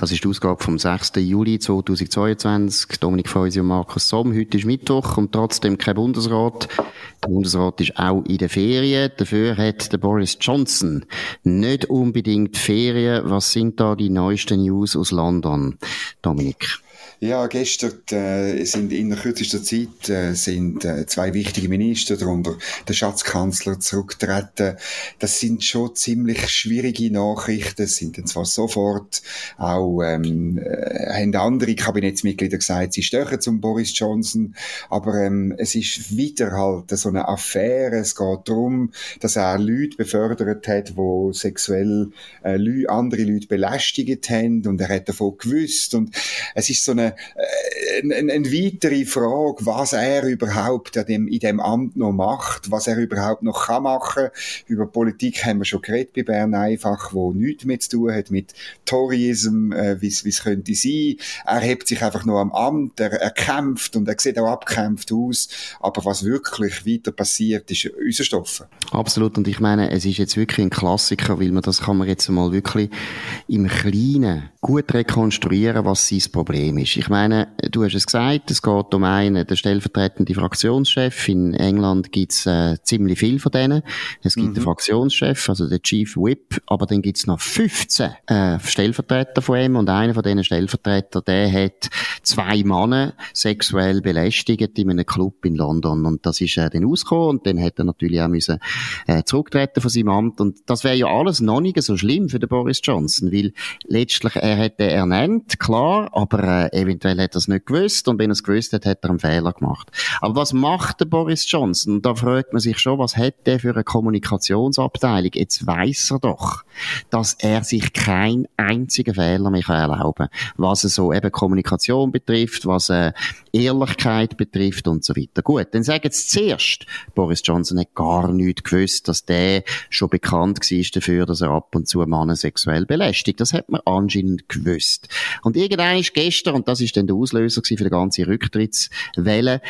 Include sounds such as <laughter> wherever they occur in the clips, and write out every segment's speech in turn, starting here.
Das ist die Ausgabe vom 6. Juli 2022. Dominik Feusi und Markus Somm. Heute ist Mittwoch und trotzdem kein Bundesrat. Der Bundesrat ist auch in der Ferien. Dafür hat der Boris Johnson nicht unbedingt Ferien. Was sind da die neuesten News aus London? Dominik. Ja, gestern äh, sind in kürzester Zeit äh, sind äh, zwei wichtige Minister, darunter der Schatzkanzler, zurückgetreten. Das sind schon ziemlich schwierige Nachrichten, sind dann zwar sofort auch ähm, äh, haben andere Kabinettsmitglieder gesagt, sie stören zum Boris Johnson, aber ähm, es ist wieder halt so eine Affäre. Es geht darum, dass er Leute befördert hat, wo sexuell äh, andere Leute belästigt haben und er hat davon gewusst und es ist so eine eine, eine, eine weitere Frage, was er überhaupt in dem, in dem Amt noch macht, was er überhaupt noch kann machen. Über Politik haben wir schon geredet bei Bern einfach, wo nichts mehr zu tun hat mit Toryism, äh, wie es könnte sein. Er hebt sich einfach nur am Amt, er, er kämpft und er sieht auch abkämpft aus. Aber was wirklich weiter passiert, ist unser Stoff. Absolut. Und ich meine, es ist jetzt wirklich ein Klassiker, weil man das kann man jetzt mal wirklich im Kleinen gut rekonstruieren, was sein Problem ist. Ich meine, du hast es gesagt, es geht um einen, der stellvertretende Fraktionschef. In England gibt's äh, ziemlich viel von denen. Es gibt mhm. den Fraktionschef, also den Chief Whip, aber dann gibt's noch 15 äh, Stellvertreter von ihm und einer von diesen Stellvertretern, der hat zwei Männer sexuell belästigt in einem Club in London und das ist äh, dann ausgekommen und dann hat er natürlich auch müssen äh, zurücktreten von seinem Amt und das wäre ja alles noch nicht so schlimm für den Boris Johnson, weil letztlich er hätte ernannt, klar, aber äh, eventuell hat er es nicht gewusst und wenn er es gewusst hat, hat er einen Fehler gemacht. Aber was macht der Boris Johnson? Da fragt man sich schon, was hat der für eine Kommunikationsabteilung? Jetzt weiß er doch, dass er sich keinen einzigen Fehler mehr erlauben kann, was so eben Kommunikation betrifft, was äh, Ehrlichkeit betrifft und so weiter. Gut, dann sagen sie zuerst, Boris Johnson hat gar nichts gewusst, dass der schon bekannt war dafür, dass er ab und zu Männer sexuell belästigt. Das hat man anscheinend gewusst. Und irgendwann ist gestern, und das ist dann der Auslöser für die ganze Rücktrittswelle,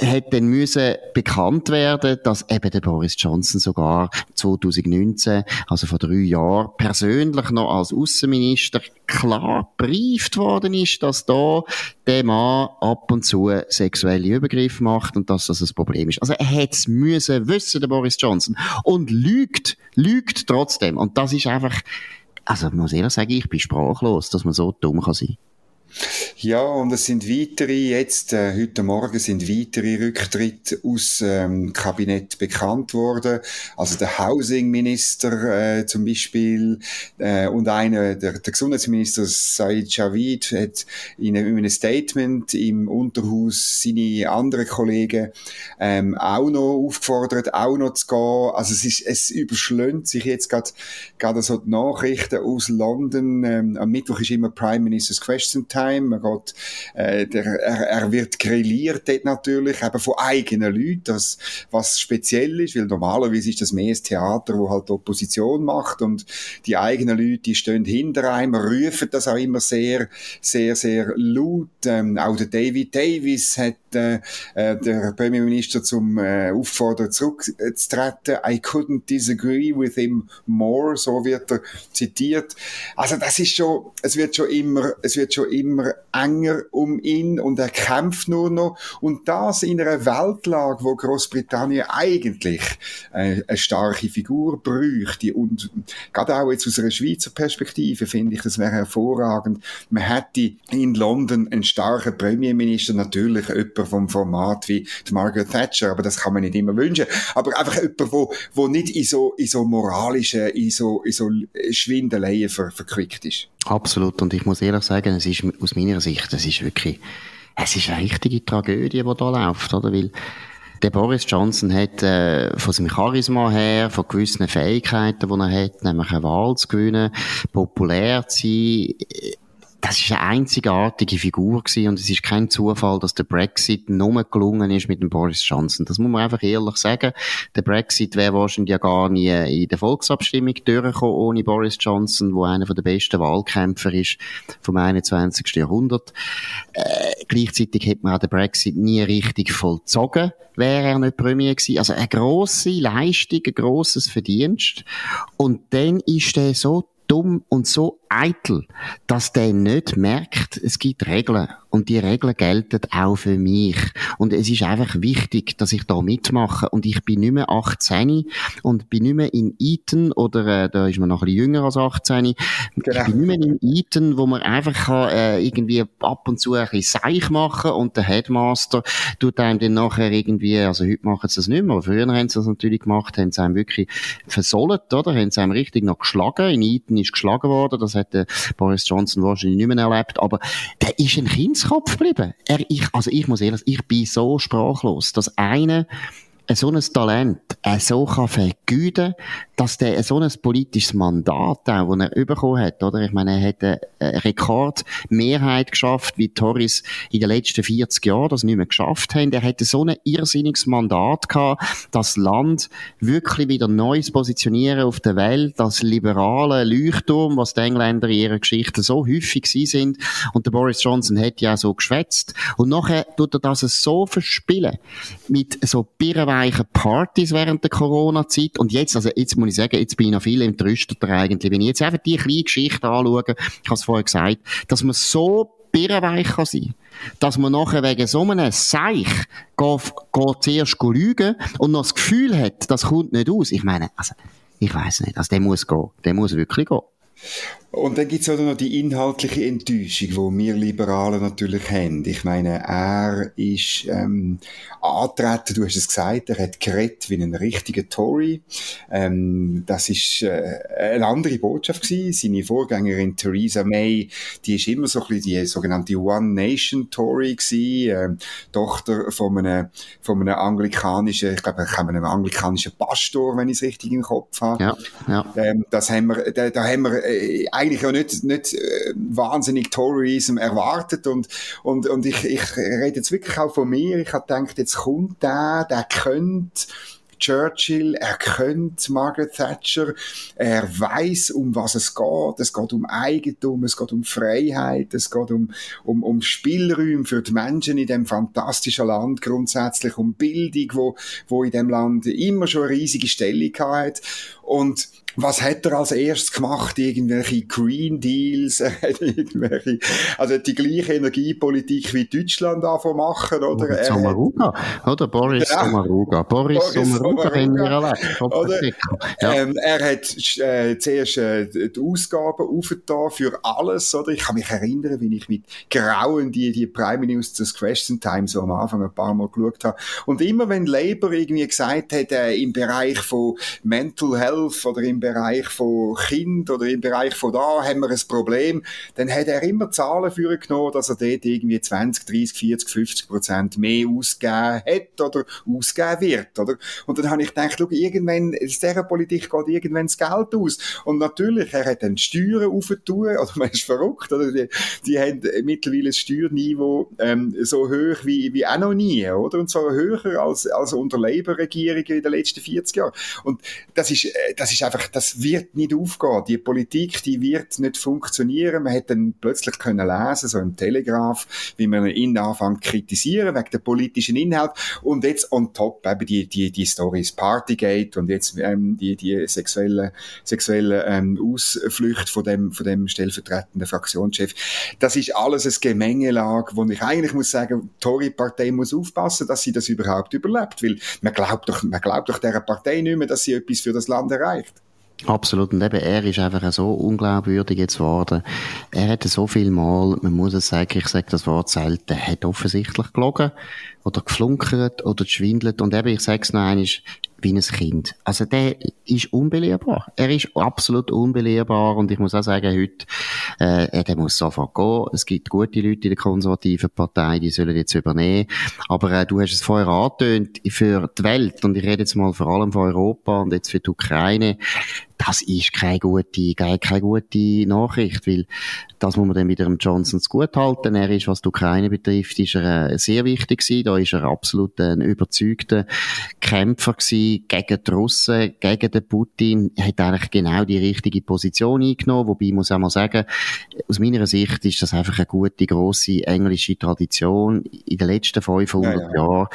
hat dann müssen bekannt werden, dass eben der Boris Johnson sogar 2019, also vor drei Jahren, persönlich noch als Außenminister klar brieft worden ist, dass da der Mann ab und zu sexuelle Übergriffe macht und dass das ein Problem ist. Also er hätte es müssen wissen, der Boris Johnson. Und lügt, lügt trotzdem. Und das ist einfach, also ich muss ehrlich sagen, ich bin sprachlos, dass man so dumm kann sein. Ja, und es sind weitere, jetzt, äh, heute Morgen sind weitere Rücktritte aus ähm, Kabinett bekannt worden. Also der Housing-Minister äh, zum Beispiel äh, und einer, der, der Gesundheitsminister Said Javid hat in einem, in einem Statement im Unterhaus seine anderen Kollegen ähm, auch noch aufgefordert, auch noch zu gehen. Also es ist, es überschlönt sich jetzt gerade gerade so die Nachrichten aus London. Ähm, am Mittwoch ist immer Prime Minister's Question Time man geht, äh, der, er, er wird grilliert dort natürlich, eben von eigenen Leuten, das, was speziell ist, weil normalerweise ist das mehr ein Theater, wo halt Opposition macht und die eigenen Leute, die stehen hinter einem, rufen das auch immer sehr, sehr, sehr laut. Ähm, auch der David Davis hat äh, äh der Premierminister zum äh, Auffordern zurückzutreten. I couldn't disagree with him more, so wird er zitiert. Also das ist schon, es wird schon immer, es wird schon immer immer enger um ihn und er kämpft nur noch. Und das in einer Weltlage, wo Großbritannien eigentlich äh, eine starke Figur bräuchte. Und gerade auch jetzt aus einer Schweizer Perspektive finde ich, das wäre hervorragend. Man hätte in London einen starken Premierminister, natürlich jemand vom Format wie Margaret Thatcher, aber das kann man nicht immer wünschen. Aber einfach jemand, wo, wo nicht in so, in so moralischen, in so, in so Schwindeleien ver, verquickt ist. Absolut. Und ich muss ehrlich sagen, es ist aus meiner Sicht, es ist wirklich, es ist eine richtige Tragödie, die da läuft, oder? Weil, der Boris Johnson hat äh, von seinem Charisma her, von gewissen Fähigkeiten, die er hat, nämlich eine Wahl zu gewinnen, populär zu sein, das ist eine einzigartige Figur gewesen und es ist kein Zufall, dass der Brexit nur gelungen ist mit dem Boris Johnson. Das muss man einfach ehrlich sagen. Der Brexit wäre wahrscheinlich ja gar nie in der Volksabstimmung durchgekommen ohne Boris Johnson, wo einer der besten Wahlkämpfer ist vom 21. Jahrhundert. Äh, gleichzeitig hätte man auch den Brexit nie richtig vollzogen, wäre er nicht Premier gewesen. Also eine grosse Leistung, ein grosses Verdienst. Und dann ist er so dumm und so eitel, dass der nicht merkt, es gibt Regeln. Und die Regeln gelten auch für mich. Und es ist einfach wichtig, dass ich da mitmache. Und ich bin nicht mehr 18 und bin nicht mehr in Eton, oder äh, da ist man noch ein bisschen jünger als 18. Genau. Ich bin nicht mehr in Eton, wo man einfach kann, äh, irgendwie ab und zu ein bisschen Seich machen und der Headmaster tut einem dann nachher irgendwie, also heute machen sie das nicht mehr, aber früher haben sie das natürlich gemacht, haben sie einem wirklich versollt, oder? Haben sie einem richtig noch geschlagen. In Eton ist geschlagen worden, das hat der Boris Johnson wahrscheinlich nicht mehr erlebt, aber der ist ein Kindskopf geblieben. Er, ich, also ich muss ehrlich ich bin so sprachlos, dass einer so ein Talent er so kann vergüten, dass der so ein politisches Mandat auch, das er bekommen hat, oder? Ich meine, er hat eine Rekordmehrheit geschafft, wie Tories in den letzten 40 Jahren das nicht mehr geschafft haben. Er hätte so ein irrsinniges Mandat gehabt, das Land wirklich wieder Neues positionieren auf der Welt, das liberale Leuchtturm, was die Engländer in ihrer Geschichte so häufig sie sind. Und der Boris Johnson hat ja so geschwätzt. Und nachher tut er das so verspielen. Mit so birrenweichen Partys während der Corona-Zeit. Und jetzt, also jetzt muss ich sagen, jetzt bin ich noch viel entrüsteter eigentlich. Wenn ich jetzt einfach die kleine Geschichte anschaue, ich habe es vorher gesagt, dass man so birrenweich kann sein dass man nachher wegen so einem Seich geht, geht zuerst lügen und noch das Gefühl hat, das kommt nicht aus. Ich meine, also, ich weiß nicht, also der muss gehen. Der muss wirklich gehen. Und dann gibt's auch noch die inhaltliche Enttäuschung, die wir Liberalen natürlich haben. Ich meine, er ist ähm, antreten, du hast es gesagt, er hat geredet wie ein richtiger Tory. Ähm, das ist äh, eine andere Botschaft gewesen. Seine Vorgängerin Theresa May, die ist immer so ein bisschen die sogenannte One Nation Tory gewesen, ähm, Tochter von einem, von einem anglikanischen, ich glaube, einem anglikanischen Pastor, wenn ich es richtig im Kopf habe. Ja, ja. Ähm, das haben wir, da, da haben wir äh, eigentlich ja nicht, nicht äh, wahnsinnig Tourism erwartet und, und, und ich, ich rede jetzt wirklich auch von mir. Ich habe gedacht, jetzt kommt der, der könnte Churchill, er könnte Margaret Thatcher, er weiß, um was es geht. Es geht um Eigentum, es geht um Freiheit, es geht um, um, um Spielräume für die Menschen in dem fantastischen Land, grundsätzlich um Bildung, wo, wo in dem Land immer schon eine riesige Stellung hat. Und was hat er als erstes gemacht? Irgendwelche Green Deals, <laughs> irgendwelche, also die gleiche Energiepolitik wie Deutschland davon machen, oder? Oder Sommaruga, oder? Boris ja. Sommaruga. Boris, Boris Sommaruga haben wir. Oder? Ja. Ähm, er hat äh, zuerst äh, die Ausgaben aufgetan für alles, oder? Ich kann mich erinnern, wie ich mit Grauen die, die Prime Ministers Question Time so am Anfang ein paar Mal geschaut habe. Und immer wenn Labour irgendwie gesagt hat, äh, im Bereich von Mental Health oder im Bereich von Kind oder im Bereich von da haben wir ein Problem, dann hat er immer Zahlen für genommen, dass er dort irgendwie 20, 30, 40, 50 Prozent mehr ausgegeben hat oder ausgeben wird, oder? Und dann habe ich gedacht, schau, irgendwann, aus dieser Politik geht irgendwann das Geld aus. Und natürlich, er hat dann die Steuern aufgetun, <laughs> oder man ist verrückt, oder? Die, die haben mittlerweile ein Steuerniveau ähm, so hoch wie, wie auch noch nie, oder? Und zwar höher als, als unter Labour-Regierungen in den letzten 40 Jahren. Und das ist, äh, das ist einfach, das wird nicht aufgehen. Die Politik, die wird nicht funktionieren. Man hätte dann plötzlich können lesen, so im Telegraph, wie man ihn anfängt zu kritisieren, wegen der politischen Inhalt. Und jetzt on top eben die, die, die Stories Partygate und jetzt ähm, die, die sexuelle, sexuelle ähm, Ausflüchte von dem, von dem stellvertretenden Fraktionschef. Das ist alles ein Gemengelage, wo ich eigentlich muss sagen, die Tory-Partei muss aufpassen, dass sie das überhaupt überlebt, weil man glaubt doch, man glaubt doch dieser Partei nicht mehr, dass sie etwas für das Land erreicht. Absolut. Und eben, er ist einfach so unglaubwürdig jetzt geworden. Er hat so viel Mal, man muss es sagen, ich sage das Wort selten, hat offensichtlich gelogen oder geflunkert oder geschwindelt. Und eben, ich sage es noch einmal, wie ein Kind. Also der ist unbelehrbar. Er ist absolut unbelehrbar und ich muss auch sagen, heute, äh, der muss sofort gehen. Es gibt gute Leute in der konservativen Partei, die sollen jetzt übernehmen. Aber äh, du hast es vorher angetönt, für die Welt, und ich rede jetzt mal vor allem von Europa und jetzt für die Ukraine, das ist keine gute, keine gute Nachricht, weil das muss man dann wieder dem Johnson gut halten. Er ist, was die Ukraine betrifft, ist er äh, sehr wichtig gewesen. Da ist er absolut ein überzeugter Kämpfer gewesen gegen die Russen, gegen den Putin. Er hat eigentlich genau die richtige Position eingenommen. Wobei ich muss auch mal sagen, aus meiner Sicht ist das einfach eine gute, grosse englische Tradition. In den letzten 500 ja, ja. Jahren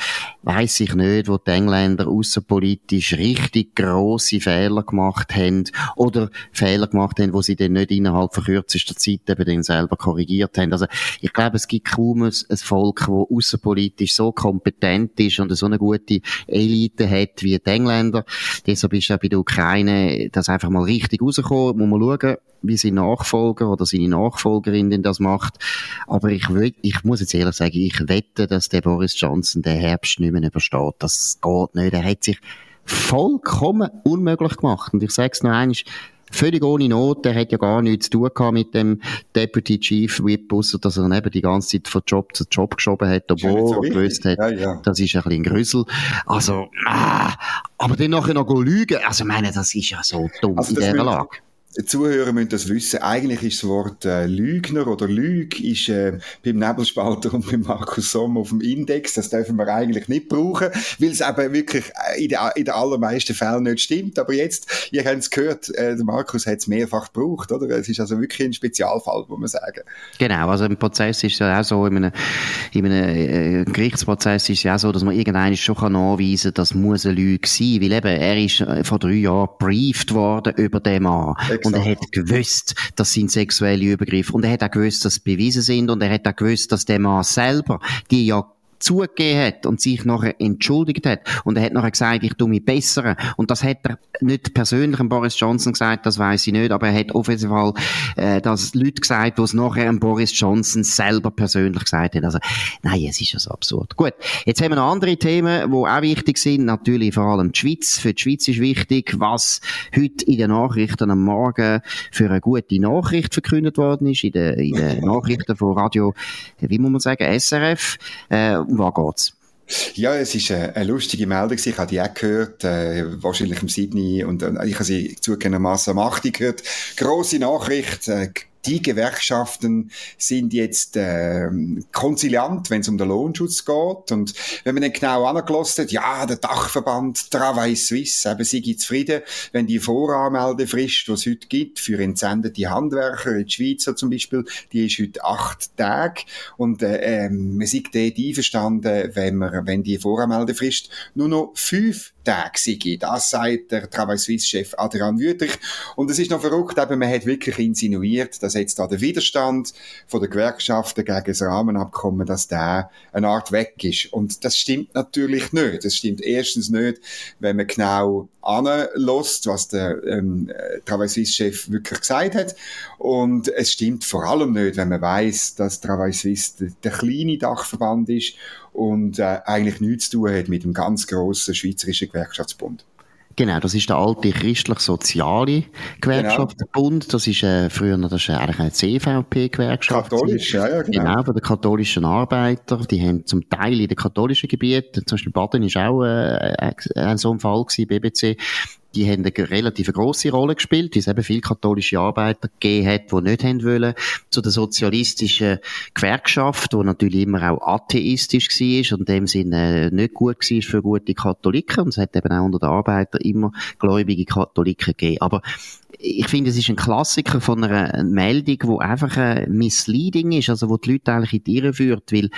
weiss ich nicht, wo die Engländer außenpolitisch richtig grosse Fehler gemacht haben oder Fehler gemacht haben, wo sie dann nicht innerhalb von kürzester Zeit eben dann selber korrigiert haben. Also ich glaube, es gibt kaum ein, ein Volk, das außenpolitisch so kompetent ist und so eine gute Elite hat wie die Engländer. Deshalb ist ja bei der Ukraine das einfach mal richtig rausgekommen. Muss man schauen, wie sein Nachfolger oder seine Nachfolgerin denn das macht. Aber ich, ich muss jetzt ehrlich sagen, ich wette, dass der Boris Johnson den Herbst nicht mehr übersteht. Das geht nicht. Er hat sich vollkommen unmöglich gemacht. Und ich sage es noch einmal, völlig ohne Not. Er hat ja gar nichts zu tun gehabt mit dem Deputy Chief Whip, ausser dass er eben die ganze Zeit von Job zu Job geschoben hat, obwohl so er gewusst hat, ja, ja. das ist ein bisschen ein Grüssel. Also, ah, aber dann nachher noch lügen, also meine, das ist ja so dumm also in dieser Lage. Zuhörer müssen das wissen. Eigentlich ist das Wort äh, Lügner oder Lüg ist äh, beim Nebelspalter und beim Markus Sommer auf dem Index. Das dürfen wir eigentlich nicht brauchen, weil es eben wirklich äh, in den in der allermeisten Fällen nicht stimmt. Aber jetzt, ihr habt es gehört, äh, der Markus hat es mehrfach gebraucht, oder? Es ist also wirklich ein Spezialfall, muss man sagen. Genau, also im Prozess ist es ja auch so, in einem, in einem äh, Gerichtsprozess ist es ja auch so, dass man irgendeinen schon kann nachweisen kann, das muss eine Lüge sein, weil eben, er ist äh, vor drei Jahren briefed worden über den Mann. Und er hat gewusst, das sind sexuelle Übergriffe. Und er hat auch gewusst, dass sie bewiesen sind. Und er hat auch gewusst, dass der Mann selber, die ja zugegeben hat und sich nachher entschuldigt hat. Und er hat nachher gesagt, ich tu mich bessern. Und das hat er nicht persönlich an Boris Johnson gesagt, das weiß ich nicht, aber er hat auf jeden Fall äh, das Leute gesagt, es nachher an Boris Johnson selber persönlich gesagt haben. Also, nein, es ist ja so absurd. Gut, jetzt haben wir noch andere Themen, die auch wichtig sind. Natürlich vor allem die Schweiz. Für die Schweiz ist wichtig, was heute in den Nachrichten am Morgen für eine gute Nachricht verkündet worden ist, in den, in den Nachrichten von Radio, wie muss man sagen, SRF. Äh, um was geht's? Ja, es ist eine, eine lustige Meldung. Ich habe die auch gehört, äh, wahrscheinlich im Sydney und äh, ich habe sie zugegebenermaßen am 8. gehört. Grosse Nachricht, äh, die Gewerkschaften sind jetzt äh, konziliant, wenn es um den Lohnschutz geht. Und wenn man dann genau angelassen hat, ja, der Dachverband Travail Suisse, eben sie zufrieden, wenn die Voranmeldefrist, die es heute gibt, für entsendete Handwerker in der Schweiz zum Beispiel, die ist heute acht Tage. Und äh, ähm, man sieht dort einverstanden, wenn, man, wenn die Voranmeldefrist nur noch fünf Tage sei. Das sagt der Travail Suisse-Chef Adrian Wüthrich. Und es ist noch verrückt, eben, man hat wirklich insinuiert, dass jetzt da der Widerstand von der Gewerkschaften gegen das Rahmenabkommen, dass der eine Art weg ist. Und das stimmt natürlich nicht. Das stimmt erstens nicht, wenn man genau anlässt, was der ähm, Travail Suisse-Chef wirklich gesagt hat. Und es stimmt vor allem nicht, wenn man weiß, dass Travail Suisse der, der kleine Dachverband ist und äh, eigentlich nichts zu tun hat mit dem ganz grossen Schweizerischen Gewerkschaftsbund. Genau, das ist der alte christlich-soziale Gewerkschaftsbund. Genau. Das ist äh, früher das ist eigentlich eine CVP-Gewerkschaft. Katholisch, ja, ja, genau. Genau, von den katholischen Arbeiter. Die haben zum Teil in den katholischen Gebieten, zum Beispiel Baden ist auch äh, ein so ein Fall gewesen, BBC, die haben eine relativ grosse Rolle gespielt, weil es eben viele katholische Arbeiter gegeben hat, die nicht haben wollen, zu der sozialistischen Gewerkschaft, die natürlich immer auch atheistisch war und in dem Sinne nicht gut war für gute Katholiken. Und es hat eben auch unter den Arbeitern immer gläubige Katholiken gegeben. Aber ich finde, es ist ein Klassiker von einer Meldung, wo einfach ein misleading ist, also wo die Leute eigentlich in die Irre führt, weil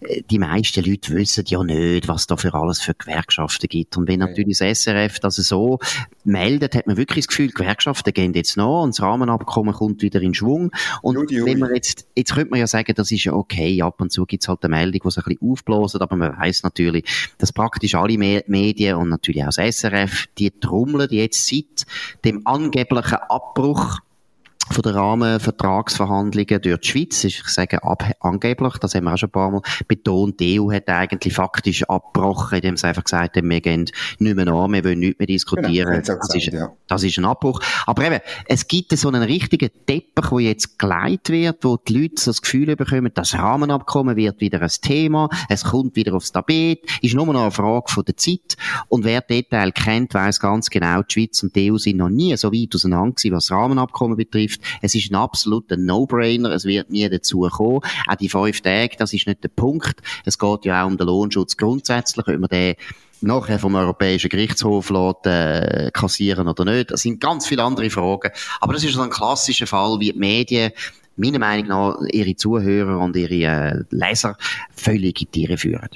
äh, die meisten Leute wissen ja nicht, was da für alles für Gewerkschaften gibt. Und wenn natürlich das SRF das so meldet, hat man wirklich das Gefühl, die Gewerkschaften gehen jetzt noch und das Rahmenabkommen kommt wieder in Schwung. Und Juli. wenn man jetzt, jetzt könnte man ja sagen, das ist ja okay, ab und zu gibt es halt eine Meldung, die sich ein bisschen aufbläst, aber man weiß natürlich, dass praktisch alle Medien und natürlich auch das SRF, die trommeln jetzt seit dem angeblichen Abbruch von den Rahmenvertragsverhandlungen durch die Schweiz. Ich sage ab, angeblich, das haben wir auch schon ein paar Mal betont, die EU hat eigentlich faktisch abgebrochen, indem sie einfach gesagt haben, wir gehen nicht mehr an, wir wollen nicht mehr diskutieren. Genau, das, ist, ja. das ist ein Abbruch. Aber eben, es gibt so einen richtigen Teppich, der jetzt geleitet wird, wo die Leute so das Gefühl bekommen, das Rahmenabkommen wird wieder ein Thema, es kommt wieder aufs Tapet, ist nur noch eine Frage von der Zeit. Und wer Detail kennt, weiß ganz genau, die Schweiz und die EU sind noch nie so weit auseinander gewesen, was das Rahmenabkommen betrifft. Es ist ein absoluter No-Brainer, es wird nie dazu kommen. Auch die fünf Tage, das ist nicht der Punkt. Es geht ja auch um den Lohnschutz grundsätzlich, ob man den nachher vom Europäischen Gerichtshof lässt, äh, kassieren oder nicht. Das sind ganz viele andere Fragen. Aber das ist so ein klassischer Fall, wie die Medien meiner Meinung nach ihre Zuhörer und ihre äh, Leser völlig in die Tiere führen.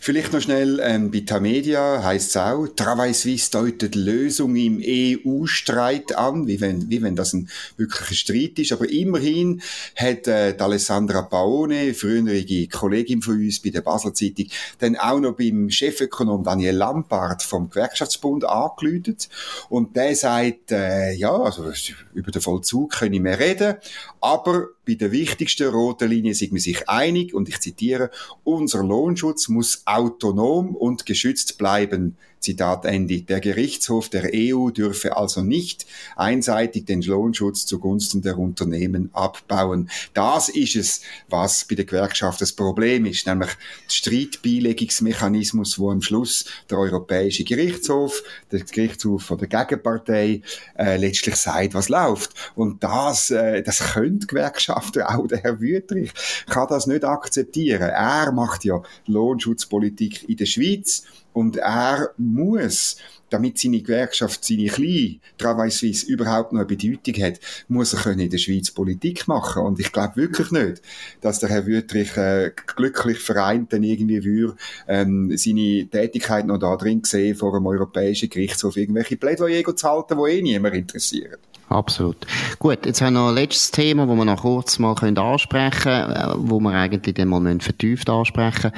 Vielleicht noch schnell ähm, bei Tamedia heißt es auch, Travail Suisse deutet Lösung im EU-Streit an, wie wenn, wie wenn das ein wirklicher Streit ist. Aber immerhin hat äh, Alessandra Paone, frühere Kollegin von uns bei der Basel Zeitung, dann auch noch beim Chefökonom Daniel Lampard vom Gewerkschaftsbund angeläutet. Und der sagt, äh, ja, also über den Vollzug können wir reden, aber bei der wichtigsten roten Linie sind wir sich einig und ich zitiere, unser Lohnschutz muss autonom und geschützt bleiben. Zitat Ende. Der Gerichtshof der EU dürfe also nicht einseitig den Lohnschutz zugunsten der Unternehmen abbauen. Das ist es, was bei der Gewerkschaft das Problem ist, nämlich der Streitbeilegungsmechanismus, wo am Schluss der Europäische Gerichtshof, der Gerichtshof von der Gegenpartei, äh, letztlich sagt, was läuft. Und das, äh, das können Gewerkschaften, auch der Herr Wüttrich, kann das nicht akzeptieren. Er macht ja Lohnschutzpolitik in der Schweiz und er muss, damit seine Gewerkschaft, seine kleine Travail Suisse überhaupt noch eine Bedeutung hat, muss er können in der Schweiz Politik machen. Und ich glaube wirklich nicht, dass der Herr Wüttrich äh, glücklich vereint dann irgendwie würde, ähm, seine Tätigkeit noch da drin sehen, vor einem europäischen Gerichtshof irgendwelche Plädoyer zu halten, die eh niemand interessieren. Absolut. Gut, jetzt haben wir noch ein letztes Thema, wo wir noch kurz mal ansprechen können, äh, wo wir eigentlich dann mal vertieft ansprechen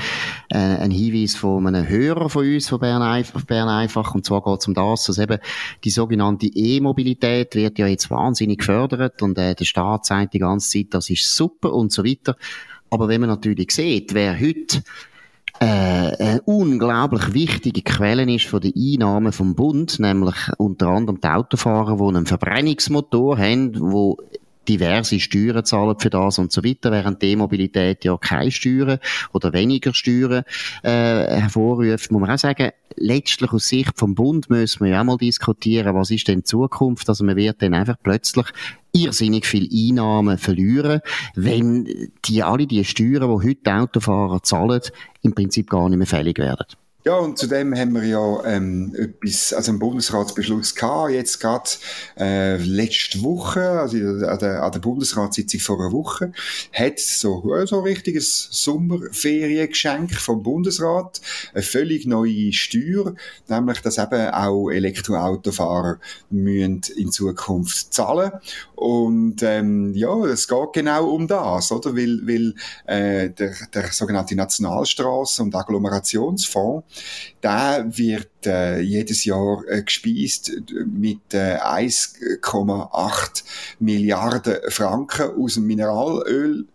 äh, Ein Hinweis von einem Hörer von uns, von Bern, Einf Bern einfach, und zwar geht es um das, dass eben die sogenannte E-Mobilität wird ja jetzt wahnsinnig gefördert und äh, der Staat sagt die ganze Zeit, das ist super und so weiter. Aber wenn man natürlich sieht, wer heute äh, eine unglaublich wichtige Quelle ist von den Einnahmen vom Bund, nämlich unter anderem die Autofahrer, die einen Verbrennungsmotor haben, wo diverse Steuern zahlen für das und so weiter, während die Mobilität ja keine Steuern oder weniger Steuern äh, hervorruft, muss man auch sagen, letztlich aus Sicht vom Bund müssen wir ja auch mal diskutieren, was ist denn die Zukunft, also man wird dann einfach plötzlich irrsinnig viel Einnahmen verlieren, wenn die alle die Steuern, die heute Autofahrer zahlen, im Prinzip gar nicht mehr fällig werden. Ja, und zudem haben wir ja ähm, etwas, also einen Bundesratsbeschluss gehabt, jetzt gerade äh, letzte Woche, also an der, an der Bundesratssitzung vor einer Woche, hat so, äh, so ein richtiges Sommerferiengeschenk vom Bundesrat, eine völlig neue Steuer, nämlich, dass eben auch Elektroautofahrer müssen in Zukunft zahlen. Und ähm, ja, es geht genau um das, oder? Weil, weil äh, der, der sogenannte Nationalstraßen- und Agglomerationsfonds der wird äh, jedes Jahr äh, gespeist mit äh, 1,8 Milliarden Franken aus dem Mineralöl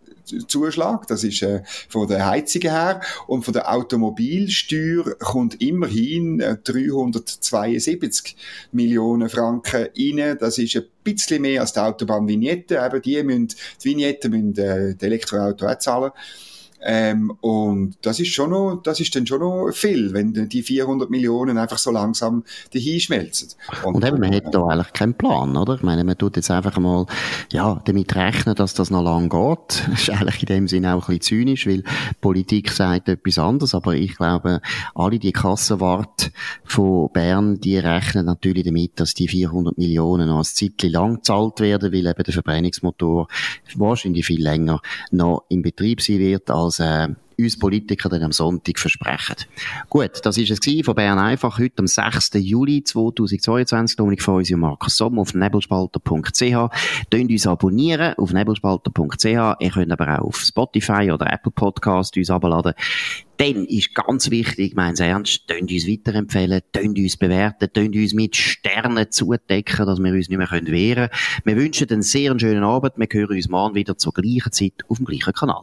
Zuschlag, das ist äh, von der Heizung her und von der Automobilsteuer kommt immerhin äh, 372 Millionen Franken rein. Das ist ein bisschen mehr als die Autobahnvignette, aber die müssen, die Vignetten müssen äh, die Elektroauto auch zahlen. Ähm, und das ist schon noch, das ist dann schon noch viel, wenn die 400 Millionen einfach so langsam dahinschmelzen. Und, und eben, man hat da eigentlich keinen Plan, oder? Ich meine, man tut jetzt einfach mal, ja, damit rechnen, dass das noch lang geht. Das <laughs> ist eigentlich in dem Sinne auch ein bisschen zynisch, weil Politik sagt etwas anderes, aber ich glaube, alle die Kassenwart von Bern, die rechnen natürlich damit, dass die 400 Millionen noch ein Zeitchen lang gezahlt werden, weil eben der Verbrennungsmotor wahrscheinlich viel länger noch in Betrieb sein wird, als das äh, uns Politiker dann am Sonntag versprechen. Gut, das ist es von Bern einfach heute am 6. Juli 2022. Dominik Feusi und Markus Sommer auf nebelspalter.ch. Tönt uns abonnieren auf nebelspalter.ch. Ihr könnt aber auch auf Spotify oder Apple Podcast uns abladen. Dann ist ganz wichtig, meins ernst, tönt uns weiterempfehlen, tönt uns bewerten, tönt uns mit Sternen zudecken, dass wir uns nicht mehr wehren können. Wir wünschen einen sehr schönen Abend. Wir hören uns morgen wieder zur gleichen Zeit auf dem gleichen Kanal.